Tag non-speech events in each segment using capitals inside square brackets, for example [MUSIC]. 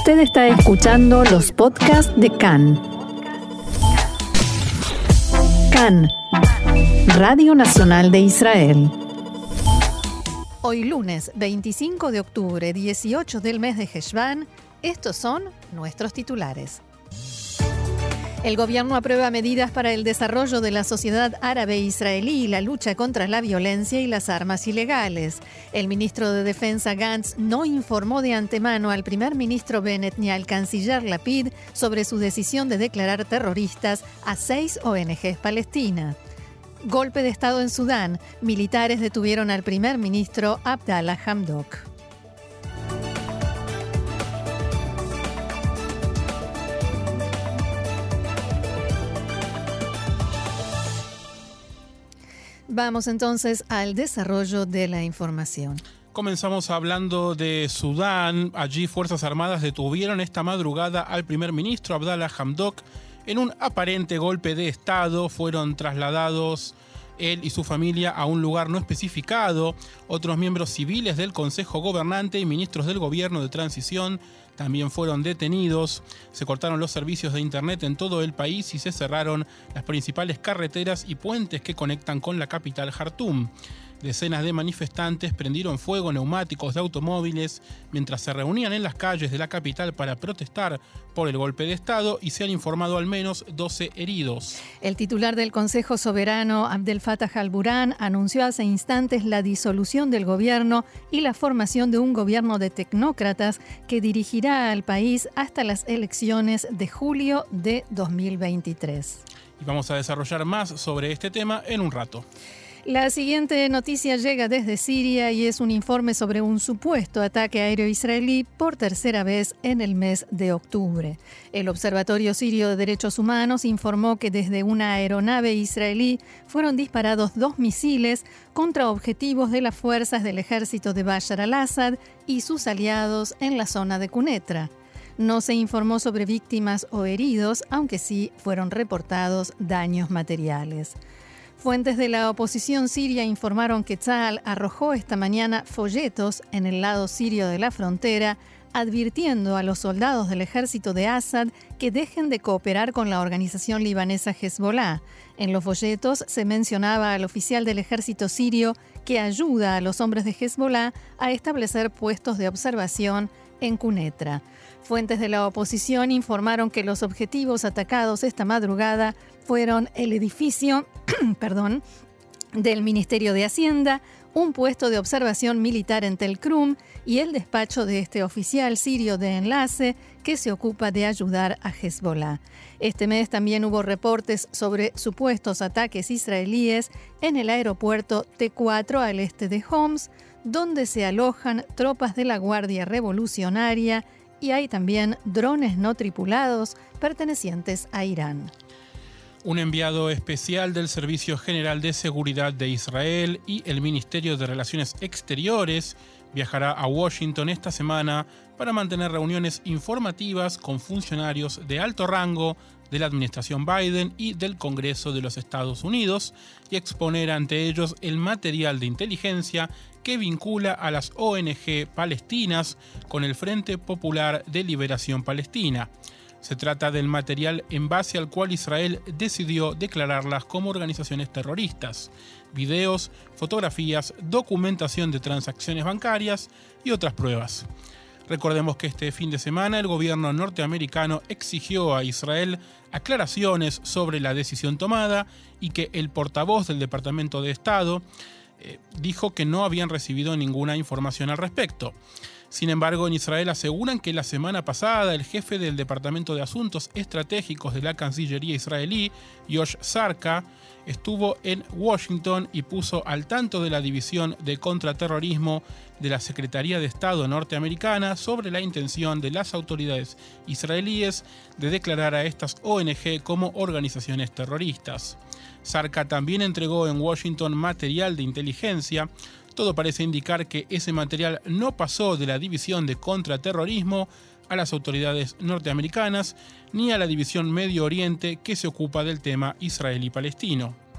Usted está escuchando los podcasts de CAN. CAN, Radio Nacional de Israel. Hoy lunes 25 de octubre, 18 del mes de Heshvan, estos son nuestros titulares. El gobierno aprueba medidas para el desarrollo de la sociedad árabe israelí y la lucha contra la violencia y las armas ilegales. El ministro de Defensa Gantz no informó de antemano al primer ministro Bennett ni al canciller Lapid sobre su decisión de declarar terroristas a seis ONGs palestinas. Golpe de Estado en Sudán. Militares detuvieron al primer ministro Abdallah Hamdok. Vamos entonces al desarrollo de la información. Comenzamos hablando de Sudán. Allí Fuerzas Armadas detuvieron esta madrugada al primer ministro Abdallah Hamdok en un aparente golpe de Estado. Fueron trasladados él y su familia a un lugar no especificado. Otros miembros civiles del Consejo Gobernante y ministros del gobierno de transición también fueron detenidos. Se cortaron los servicios de Internet en todo el país y se cerraron las principales carreteras y puentes que conectan con la capital Jartum. Decenas de manifestantes prendieron fuego neumáticos de automóviles mientras se reunían en las calles de la capital para protestar por el golpe de Estado y se han informado al menos 12 heridos. El titular del Consejo Soberano, Abdel Fattah al-Burhan, anunció hace instantes la disolución del gobierno y la formación de un gobierno de tecnócratas que dirigirá al país hasta las elecciones de julio de 2023. Y vamos a desarrollar más sobre este tema en un rato. La siguiente noticia llega desde Siria y es un informe sobre un supuesto ataque aéreo israelí por tercera vez en el mes de octubre. El Observatorio Sirio de Derechos Humanos informó que desde una aeronave israelí fueron disparados dos misiles contra objetivos de las fuerzas del ejército de Bashar al-Assad y sus aliados en la zona de Cunetra. No se informó sobre víctimas o heridos, aunque sí fueron reportados daños materiales. Fuentes de la oposición siria informaron que Tzal arrojó esta mañana folletos en el lado sirio de la frontera advirtiendo a los soldados del ejército de Assad que dejen de cooperar con la organización libanesa Hezbollah. En los folletos se mencionaba al oficial del ejército sirio que ayuda a los hombres de Hezbollah a establecer puestos de observación en Cunetra. Fuentes de la oposición informaron que los objetivos atacados esta madrugada fueron el edificio [CLEARS THROAT] perdón, del Ministerio de Hacienda, un puesto de observación militar en Telcrum y el despacho de este oficial sirio de enlace que se ocupa de ayudar a Hezbollah. Este mes también hubo reportes sobre supuestos ataques israelíes en el aeropuerto T4 al este de Homs, donde se alojan tropas de la Guardia Revolucionaria y hay también drones no tripulados pertenecientes a Irán. Un enviado especial del Servicio General de Seguridad de Israel y el Ministerio de Relaciones Exteriores viajará a Washington esta semana para mantener reuniones informativas con funcionarios de alto rango de la administración Biden y del Congreso de los Estados Unidos y exponer ante ellos el material de inteligencia que vincula a las ONG palestinas con el Frente Popular de Liberación Palestina. Se trata del material en base al cual Israel decidió declararlas como organizaciones terroristas. Videos, fotografías, documentación de transacciones bancarias y otras pruebas. Recordemos que este fin de semana el gobierno norteamericano exigió a Israel aclaraciones sobre la decisión tomada y que el portavoz del Departamento de Estado eh, dijo que no habían recibido ninguna información al respecto. Sin embargo, en Israel aseguran que la semana pasada el jefe del Departamento de Asuntos Estratégicos de la Cancillería israelí, Yosh Sarka, estuvo en Washington y puso al tanto de la División de Contraterrorismo de la Secretaría de Estado norteamericana sobre la intención de las autoridades israelíes de declarar a estas ONG como organizaciones terroristas. Sarka también entregó en Washington material de inteligencia todo parece indicar que ese material no pasó de la División de Contraterrorismo a las autoridades norteamericanas ni a la División Medio Oriente que se ocupa del tema israelí-palestino.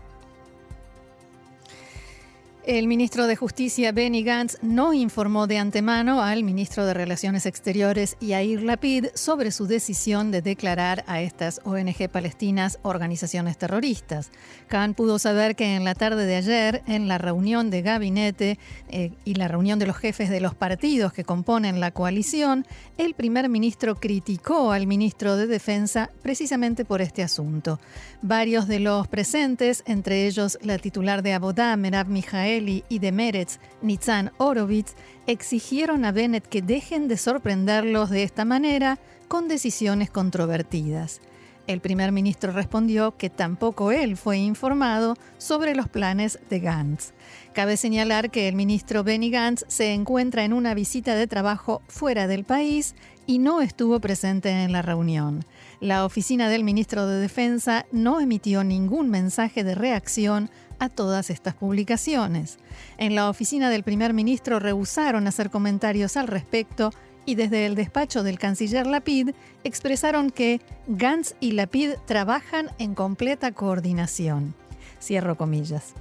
El ministro de Justicia Benny Gantz no informó de antemano al ministro de Relaciones Exteriores Yair Lapid sobre su decisión de declarar a estas ONG palestinas organizaciones terroristas. Khan pudo saber que en la tarde de ayer, en la reunión de gabinete eh, y la reunión de los jefes de los partidos que componen la coalición, el primer ministro criticó al ministro de Defensa precisamente por este asunto. Varios de los presentes, entre ellos la titular de Abodá, Merab Mijael, y de Meretz, Nitzan Orovitz, exigieron a Bennett que dejen de sorprenderlos de esta manera con decisiones controvertidas. El primer ministro respondió que tampoco él fue informado sobre los planes de Gantz. Cabe señalar que el ministro Benny Gantz se encuentra en una visita de trabajo fuera del país y no estuvo presente en la reunión. La oficina del ministro de Defensa no emitió ningún mensaje de reacción a todas estas publicaciones. En la oficina del primer ministro rehusaron hacer comentarios al respecto y desde el despacho del canciller Lapid expresaron que Gantz y Lapid trabajan en completa coordinación. Cierro comillas.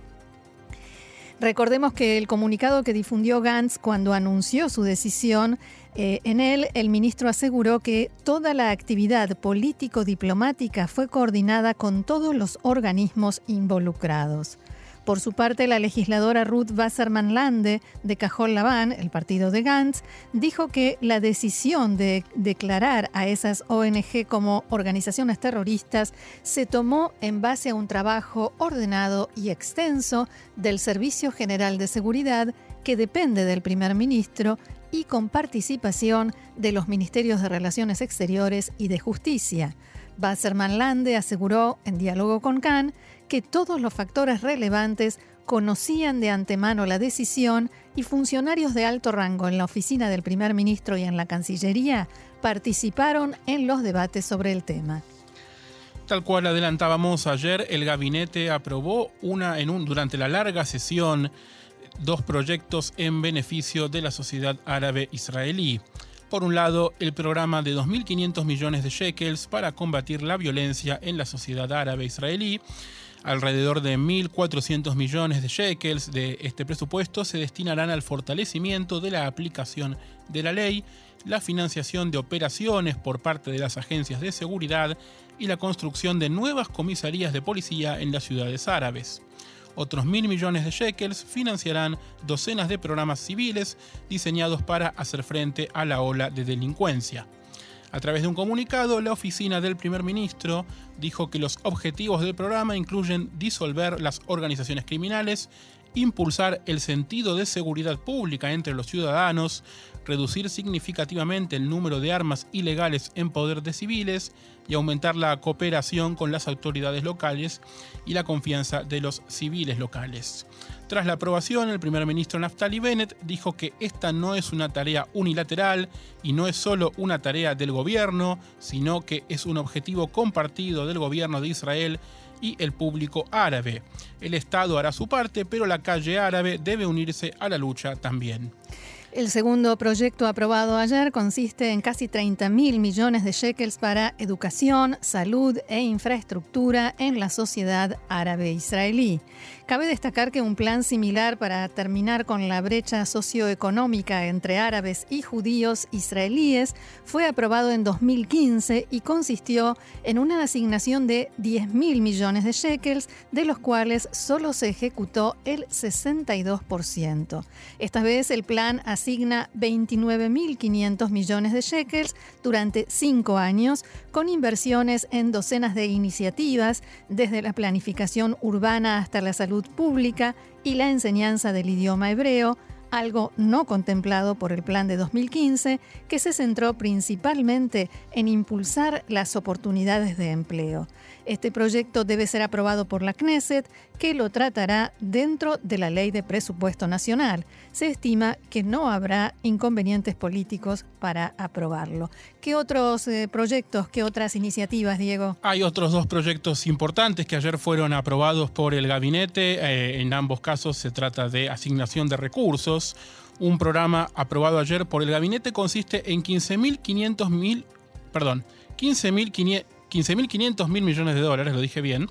Recordemos que el comunicado que difundió Gantz cuando anunció su decisión, eh, en él el ministro aseguró que toda la actividad político-diplomática fue coordinada con todos los organismos involucrados. Por su parte, la legisladora Ruth Wasserman Lande de Cajol Laván, el partido de Gantz, dijo que la decisión de declarar a esas ONG como organizaciones terroristas se tomó en base a un trabajo ordenado y extenso del Servicio General de Seguridad que depende del primer ministro y con participación de los Ministerios de Relaciones Exteriores y de Justicia. Wasserman Lande aseguró, en diálogo con Khan, que todos los factores relevantes conocían de antemano la decisión y funcionarios de alto rango en la oficina del primer ministro y en la Cancillería participaron en los debates sobre el tema. Tal cual adelantábamos ayer, el gabinete aprobó una, en un, durante la larga sesión dos proyectos en beneficio de la sociedad árabe israelí. Por un lado, el programa de 2.500 millones de shekels para combatir la violencia en la sociedad árabe israelí. Alrededor de 1.400 millones de shekels de este presupuesto se destinarán al fortalecimiento de la aplicación de la ley, la financiación de operaciones por parte de las agencias de seguridad y la construcción de nuevas comisarías de policía en las ciudades árabes. Otros mil millones de shekels financiarán docenas de programas civiles diseñados para hacer frente a la ola de delincuencia. A través de un comunicado, la oficina del primer ministro dijo que los objetivos del programa incluyen disolver las organizaciones criminales, impulsar el sentido de seguridad pública entre los ciudadanos, reducir significativamente el número de armas ilegales en poder de civiles y aumentar la cooperación con las autoridades locales y la confianza de los civiles locales. Tras la aprobación, el primer ministro Naftali Bennett dijo que esta no es una tarea unilateral y no es solo una tarea del gobierno, sino que es un objetivo compartido del gobierno de Israel y el público árabe. El Estado hará su parte, pero la calle árabe debe unirse a la lucha también. El segundo proyecto aprobado ayer consiste en casi 30 mil millones de shekels para educación, salud e infraestructura en la sociedad árabe israelí. Cabe destacar que un plan similar para terminar con la brecha socioeconómica entre árabes y judíos israelíes fue aprobado en 2015 y consistió en una asignación de 10 mil millones de shekels, de los cuales solo se ejecutó el 62%. Esta vez el plan asigna 29.500 millones de shekels durante cinco años, con inversiones en docenas de iniciativas, desde la planificación urbana hasta la salud pública y la enseñanza del idioma hebreo, algo no contemplado por el plan de 2015, que se centró principalmente en impulsar las oportunidades de empleo. Este proyecto debe ser aprobado por la Knesset, que lo tratará dentro de la ley de presupuesto nacional. Se estima que no habrá inconvenientes políticos para aprobarlo. ¿Qué otros eh, proyectos, qué otras iniciativas, Diego? Hay otros dos proyectos importantes que ayer fueron aprobados por el gabinete. Eh, en ambos casos se trata de asignación de recursos. Un programa aprobado ayer por el gabinete consiste en 15.500 mil, perdón, 15.500 15.500 mil millones de dólares, lo dije bien,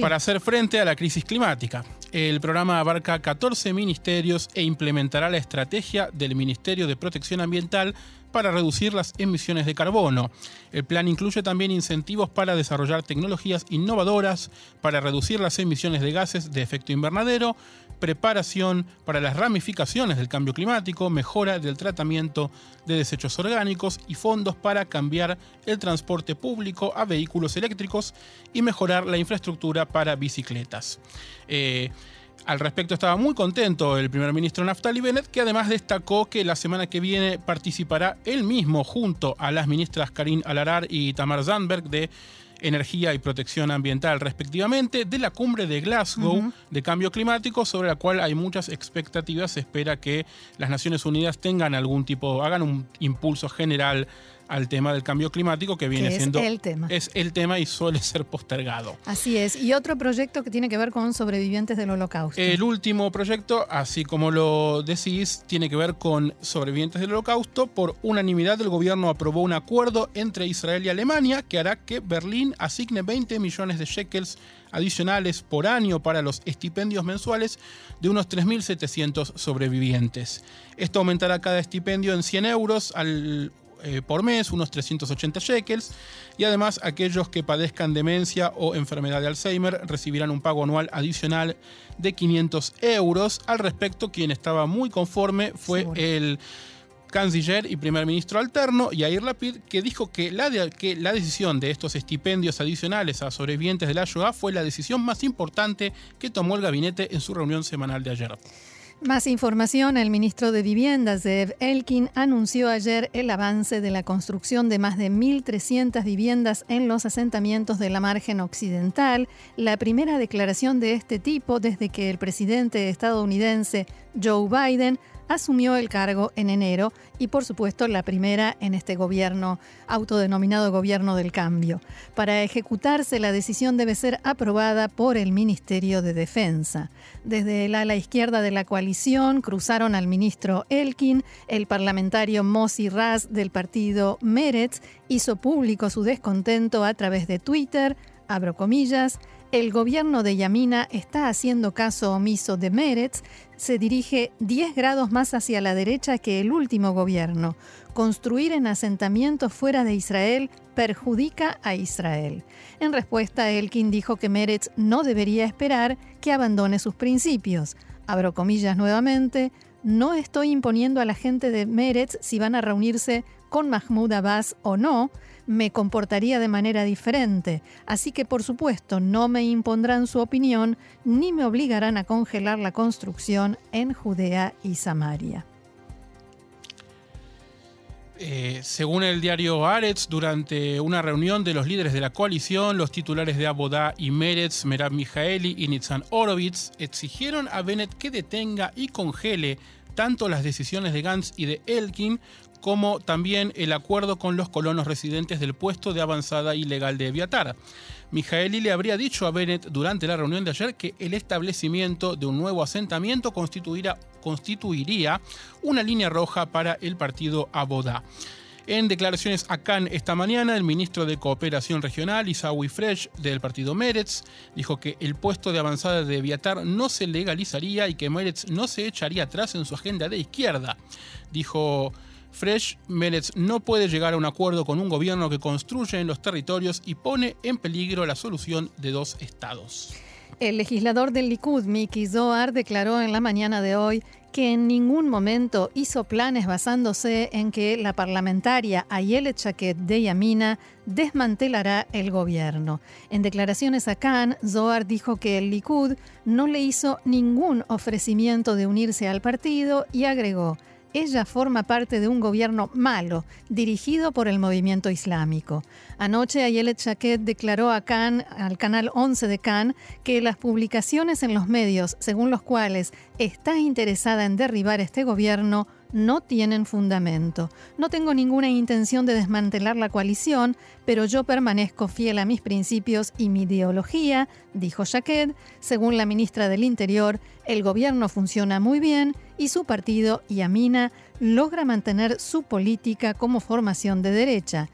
para hacer frente a la crisis climática. El programa abarca 14 ministerios e implementará la estrategia del Ministerio de Protección Ambiental para reducir las emisiones de carbono. El plan incluye también incentivos para desarrollar tecnologías innovadoras para reducir las emisiones de gases de efecto invernadero, preparación para las ramificaciones del cambio climático, mejora del tratamiento de desechos orgánicos y fondos para cambiar el transporte público a vehículos eléctricos y mejorar la infraestructura para bicicletas. Eh, al respecto estaba muy contento el primer ministro Naftali Bennett, que además destacó que la semana que viene participará él mismo junto a las ministras Karin Alarar y Tamar Zandberg de Energía y Protección Ambiental, respectivamente, de la cumbre de Glasgow de Cambio Climático, sobre la cual hay muchas expectativas. Se espera que las Naciones Unidas tengan algún tipo, hagan un impulso general al tema del cambio climático que viene siendo el tema. es el tema y suele ser postergado. Así es. Y otro proyecto que tiene que ver con sobrevivientes del holocausto. El último proyecto, así como lo decís, tiene que ver con sobrevivientes del holocausto. Por unanimidad el gobierno aprobó un acuerdo entre Israel y Alemania que hará que Berlín asigne 20 millones de shekels adicionales por año para los estipendios mensuales de unos 3.700 sobrevivientes. Esto aumentará cada estipendio en 100 euros al eh, por mes, unos 380 shekels, y además aquellos que padezcan demencia o enfermedad de Alzheimer recibirán un pago anual adicional de 500 euros. Al respecto, quien estaba muy conforme fue el canciller y primer ministro alterno, Yair Lapid, que dijo que la, que la decisión de estos estipendios adicionales a sobrevivientes de la Shoah fue la decisión más importante que tomó el gabinete en su reunión semanal de ayer. Más información, el ministro de Vivienda, Zev Elkin, anunció ayer el avance de la construcción de más de 1.300 viviendas en los asentamientos de la margen occidental, la primera declaración de este tipo desde que el presidente estadounidense Joe Biden asumió el cargo en enero y por supuesto la primera en este gobierno autodenominado gobierno del cambio. Para ejecutarse la decisión debe ser aprobada por el Ministerio de Defensa. Desde el ala izquierda de la coalición cruzaron al ministro Elkin, el parlamentario Mossi Raz del partido Meretz hizo público su descontento a través de Twitter, abro comillas, el gobierno de Yamina está haciendo caso omiso de Meretz, se dirige 10 grados más hacia la derecha que el último gobierno. Construir en asentamientos fuera de Israel perjudica a Israel. En respuesta, Elkin dijo que Meretz no debería esperar que abandone sus principios. Abro comillas nuevamente, no estoy imponiendo a la gente de Meretz si van a reunirse con Mahmoud Abbas o no, me comportaría de manera diferente, así que por supuesto no me impondrán su opinión ni me obligarán a congelar la construcción en Judea y Samaria. Eh, según el diario Aretz, durante una reunión de los líderes de la coalición, los titulares de Abodá y Meretz, Merab Mijaeli y Nitzan Orovitz, exigieron a Bennett que detenga y congele tanto las decisiones de Gantz y de Elkin como también el acuerdo con los colonos residentes del puesto de avanzada ilegal de Eviatar. Mijaeli le habría dicho a Bennett durante la reunión de ayer que el establecimiento de un nuevo asentamiento constituiría, constituiría una línea roja para el partido Abodá. En declaraciones a esta mañana, el ministro de Cooperación Regional, Isaui Fresh, del partido Meretz, dijo que el puesto de avanzada de Eviatar no se legalizaría y que Meretz no se echaría atrás en su agenda de izquierda. Dijo Fresh Meretz no puede llegar a un acuerdo con un gobierno que construye en los territorios y pone en peligro la solución de dos estados. El legislador del Likud, Miki Zohar, declaró en la mañana de hoy que en ningún momento hizo planes basándose en que la parlamentaria Ayelet Chaquet de Yamina desmantelará el gobierno. En declaraciones a Khan, Zohar dijo que el Likud no le hizo ningún ofrecimiento de unirse al partido y agregó, ella forma parte de un gobierno malo, dirigido por el movimiento islámico. Anoche Ayelet Chaquet declaró a Khan, al canal 11 de Khan, que las publicaciones en los medios, según los cuales está interesada en derribar este gobierno, no tienen fundamento. No tengo ninguna intención de desmantelar la coalición, pero yo permanezco fiel a mis principios y mi ideología, dijo Jaquet. Según la ministra del Interior, el gobierno funciona muy bien y su partido, Yamina, logra mantener su política como formación de derecha.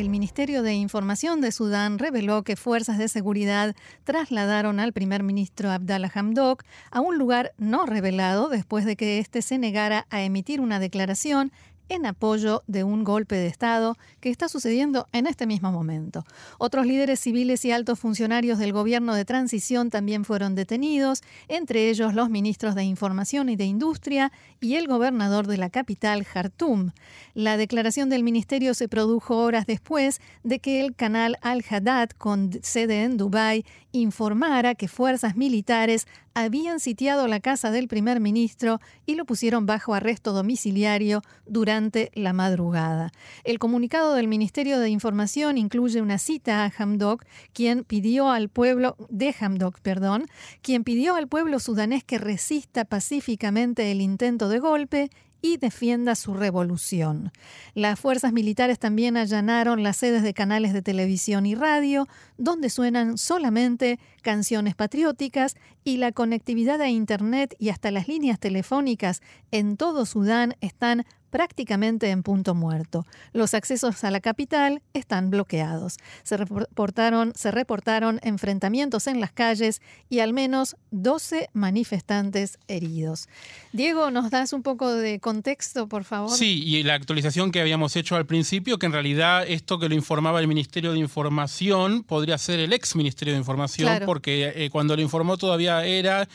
El Ministerio de Información de Sudán reveló que fuerzas de seguridad trasladaron al primer ministro Abdallah Hamdok a un lugar no revelado después de que éste se negara a emitir una declaración en apoyo de un golpe de Estado que está sucediendo en este mismo momento. Otros líderes civiles y altos funcionarios del gobierno de transición también fueron detenidos, entre ellos los ministros de Información y de Industria y el gobernador de la capital, Jartum. La declaración del ministerio se produjo horas después de que el canal Al-Haddad, con sede en Dubái, informara que fuerzas militares habían sitiado la casa del primer ministro y lo pusieron bajo arresto domiciliario durante la madrugada. El comunicado del Ministerio de Información incluye una cita a Hamdok, quien pidió al pueblo de Hamdok, perdón, quien pidió al pueblo sudanés que resista pacíficamente el intento de golpe y defienda su revolución. Las fuerzas militares también allanaron las sedes de canales de televisión y radio, donde suenan solamente canciones patrióticas y la conectividad a Internet y hasta las líneas telefónicas en todo Sudán están prácticamente en punto muerto. Los accesos a la capital están bloqueados. Se reportaron, enfrentamientos en las calles y al menos 12 manifestantes heridos. Diego, ¿nos das un poco de contexto, por favor? Sí, y la actualización que habíamos hecho al principio, que en realidad esto que lo informaba el Ministerio de Información podría ser el ex Ministerio de Información, porque eh, cuando lo informó todavía era,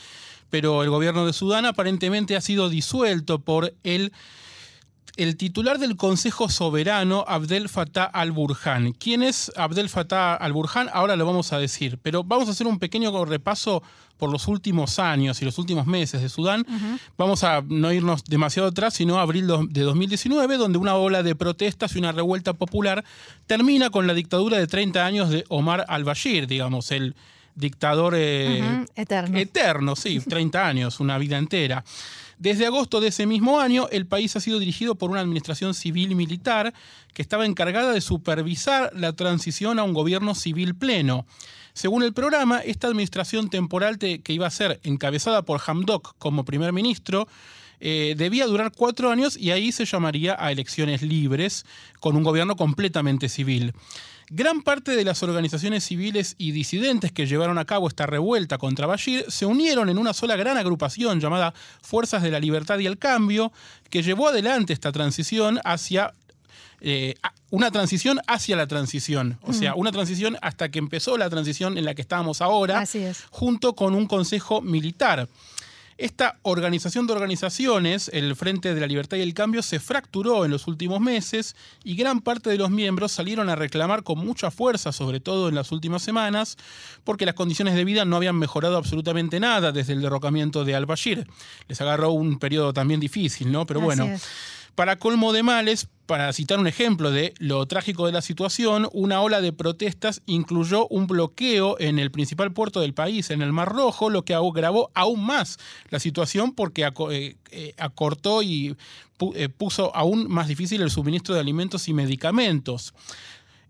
pero el gobierno de Sudán aparentemente ha sido disuelto por el el titular del Consejo Soberano, Abdel Fattah al-Burhan. ¿Quién es Abdel Fattah al-Burhan? Ahora lo vamos a decir, pero vamos a hacer un pequeño repaso por los últimos años y los últimos meses de Sudán. Vamos a no irnos demasiado atrás, sino a abril de 2019, donde una ola de protestas y una revuelta popular termina con la dictadura de 30 años de Omar al-Bashir, digamos, el dictador eh, eterno. eterno, sí, 30 años, una vida entera. Desde agosto de ese mismo año, el país ha sido dirigido por una administración civil y militar que estaba encargada de supervisar la transición a un gobierno civil pleno. Según el programa, esta administración temporal que iba a ser encabezada por Hamdok como primer ministro, eh, debía durar cuatro años y ahí se llamaría a elecciones libres con un gobierno completamente civil. Gran parte de las organizaciones civiles y disidentes que llevaron a cabo esta revuelta contra Bashir se unieron en una sola gran agrupación llamada Fuerzas de la Libertad y el Cambio, que llevó adelante esta transición hacia eh, una transición hacia la transición, o sea, una transición hasta que empezó la transición en la que estamos ahora, junto con un consejo militar. Esta organización de organizaciones, el Frente de la Libertad y el Cambio, se fracturó en los últimos meses y gran parte de los miembros salieron a reclamar con mucha fuerza, sobre todo en las últimas semanas, porque las condiciones de vida no habían mejorado absolutamente nada desde el derrocamiento de al-Bashir. Les agarró un periodo también difícil, ¿no? Pero bueno. Para colmo de males, para citar un ejemplo de lo trágico de la situación, una ola de protestas incluyó un bloqueo en el principal puerto del país, en el Mar Rojo, lo que agravó aún más la situación porque eh, eh, acortó y eh, puso aún más difícil el suministro de alimentos y medicamentos.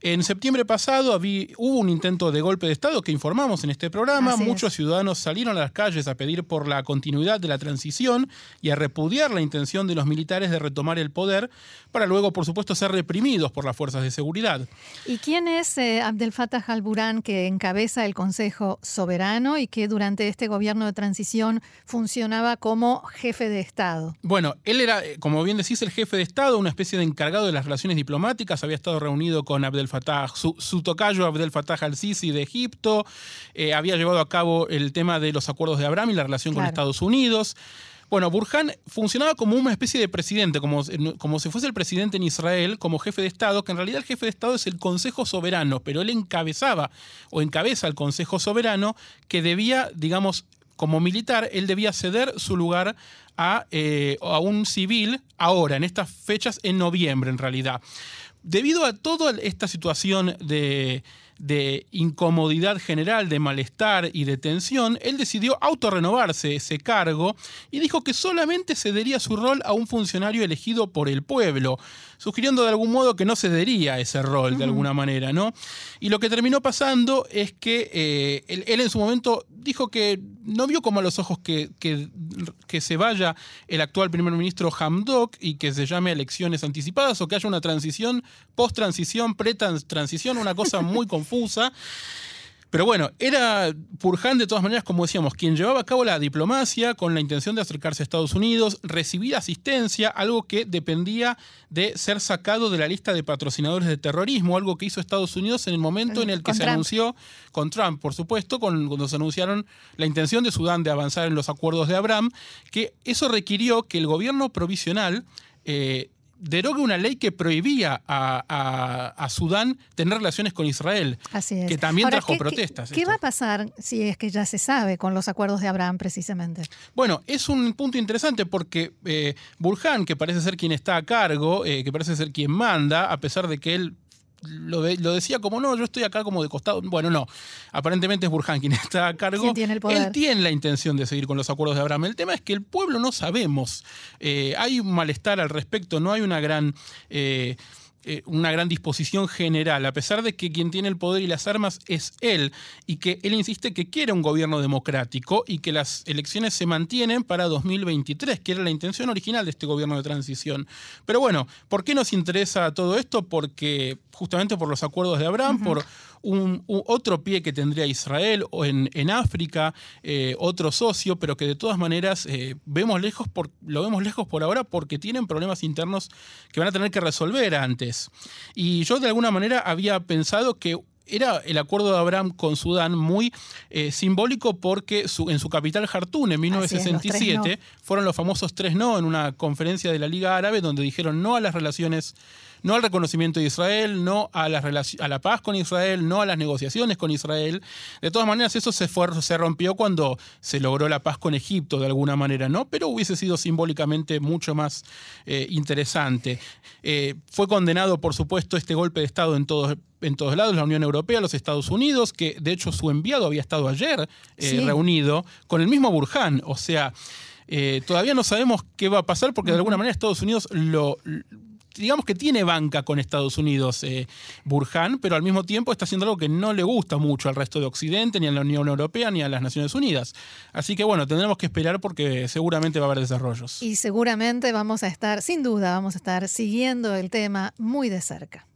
En septiembre pasado hubo un intento de golpe de Estado que informamos en este programa. Muchos ciudadanos salieron a las calles a pedir por la continuidad de la transición y a repudiar la intención de los militares de retomar el poder para luego, por supuesto, ser reprimidos por las fuerzas de seguridad. ¿Y quién es eh, Abdel Fattah al-Burhan que encabeza el Consejo Soberano y que durante este gobierno de transición funcionaba como jefe de Estado? Bueno, él era, eh, como bien decís, el jefe de Estado, una especie de encargado de las relaciones diplomáticas. Había estado reunido con Abdel su, tocayo Abdel Fattah al-Sisi de Egipto, eh, había llevado a cabo el tema de los acuerdos de Abraham y la relación con Estados Unidos. Bueno, Burhan funcionaba como una especie de presidente, como, como si fuese el presidente en Israel, como jefe de Estado, que en realidad el jefe de Estado es el Consejo Soberano, pero él encabezaba o encabeza el Consejo Soberano que debía, digamos, como militar, él debía ceder su lugar a, eh, a un civil ahora, en estas fechas, en noviembre en realidad. Debido a toda esta situación de, incomodidad general, de malestar y de tensión, él decidió autorrenovarse ese cargo y dijo que solamente cedería su rol a un funcionario elegido por el pueblo, sugiriendo de algún modo que no cedería ese rol de alguna manera, ¿no? Y lo que terminó pasando es que eh, él, en su momento dijo que no vio como a los ojos que, que, que se vaya el actual primer ministro Hamdok y que se llame elecciones anticipadas o que haya una transición, post-transición, pre-transición, una cosa muy [LAUGHS] confusa. Pero bueno, era Purhan de todas maneras, como decíamos, quien llevaba a cabo la diplomacia con la intención de acercarse a Estados Unidos, recibir asistencia, algo que dependía de ser sacado de la lista de patrocinadores de terrorismo, algo que hizo Estados Unidos en el momento en el que se anunció, con Trump, por supuesto, cuando se anunciaron la intención de Sudán de avanzar en los acuerdos de Abraham, que eso requirió que el gobierno provisional eh, derogue una ley que prohibía a, Sudán tener relaciones con Israel. Así es. Que también trajo protestas. ¿Qué, va a pasar si es que ya se sabe con los acuerdos de Abraham precisamente? Bueno, es un punto interesante porque eh, Burhan, que parece ser quien está a cargo, eh, que parece ser quien manda, a pesar de que él lo, decía como, no, yo estoy acá como de costado. Bueno, no. Aparentemente es Burhan quien [LAUGHS] está a cargo. Tiene el poder? Él tiene la intención de seguir con los acuerdos de Abraham. El tema es que el pueblo no sabemos. Eh, hay un malestar al respecto, no hay una gran... Eh, eh, una gran disposición general, a pesar de que quien tiene el poder y las armas es él, y que él insiste que quiere un gobierno democrático y que las elecciones se mantienen para 2023, que era la intención original de este gobierno de transición. Pero bueno, ¿por qué nos interesa todo esto? Porque justamente por los acuerdos de Abraham, por un, otro pie que tendría Israel o en, África, eh, otro socio, pero que de todas maneras eh, vemos lejos por, lo vemos lejos por ahora porque tienen problemas internos que van a tener que resolver antes. Y yo de alguna manera había pensado que era el acuerdo de Abraham con Sudán muy eh, simbólico porque en su capital Jartún en 1967 fueron los famosos tres no en una conferencia de la Liga Árabe donde dijeron no a las relaciones no al reconocimiento de Israel, no a la, a la paz con Israel, no a las negociaciones con Israel. De todas maneras, eso se, fue, se rompió cuando se logró la paz con Egipto, de alguna manera, ¿no? Pero hubiese sido simbólicamente mucho más eh, interesante. Eh, fue condenado, por supuesto, este golpe de Estado en todos en todos lados, la Unión Europea, los Estados Unidos, que de hecho su enviado había estado ayer eh, reunido con el mismo Burhan. O sea, todavía no sabemos qué va a pasar porque de alguna manera Estados Unidos lo, digamos que tiene banca con Estados Unidos eh, Burhan, pero al mismo tiempo está haciendo algo que no le gusta mucho al resto de Occidente, ni a la Unión Europea, ni a las Naciones Unidas. Así que bueno, tendremos que esperar porque seguramente va a haber desarrollos. Y seguramente vamos a estar, sin duda, vamos a estar siguiendo el tema muy de cerca.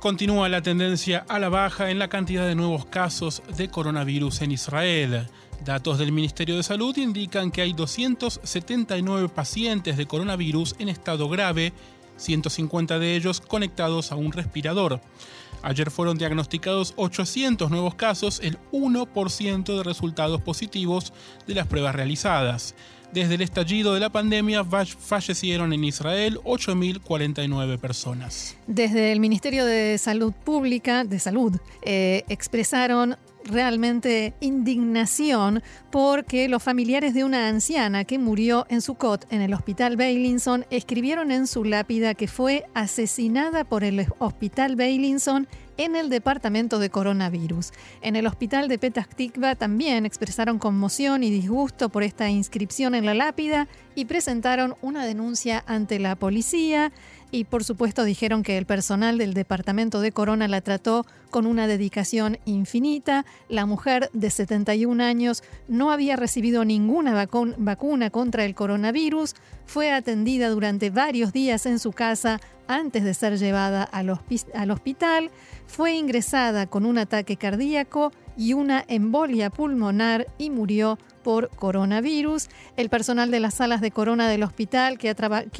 Continúa la tendencia a la baja en la cantidad de nuevos casos de coronavirus en Israel. Datos del Ministerio de Salud indican que hay 279 pacientes de coronavirus en estado grave, 150 de ellos conectados a un respirador. Ayer fueron diagnosticados 800 nuevos casos, el 1% de resultados positivos de las pruebas realizadas. Desde el estallido de la pandemia fallecieron en Israel 8.049 personas. Desde el Ministerio de Salud Pública, de Salud, eh, expresaron realmente indignación porque los familiares de una anciana que murió en Sukkot en el hospital Beilinson escribieron en su lápida que fue asesinada por el hospital Beilinson en el departamento de coronavirus. En el hospital de Petah Tikva también expresaron conmoción y disgusto por esta inscripción en la lápida y presentaron una denuncia ante la policía y por supuesto dijeron que el personal del departamento de Corona la trató con una dedicación infinita. La mujer de 71 años no había recibido ninguna vacuna contra el coronavirus, fue atendida durante varios días en su casa antes de ser llevada al, al hospital, fue ingresada con un ataque cardíaco y una embolia pulmonar y murió por coronavirus. El personal de las salas de corona del hospital, que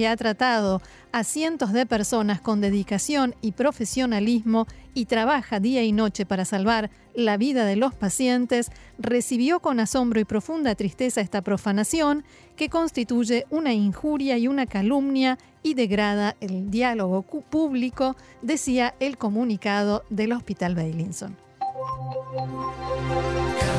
ha, tratado a cientos de personas con dedicación y profesionalismo y trabaja día y noche para salvar la vida de los pacientes, recibió con asombro y profunda tristeza esta profanación que constituye una injuria y una calumnia y degrada el diálogo público, decía el comunicado del Hospital Bailinson. Música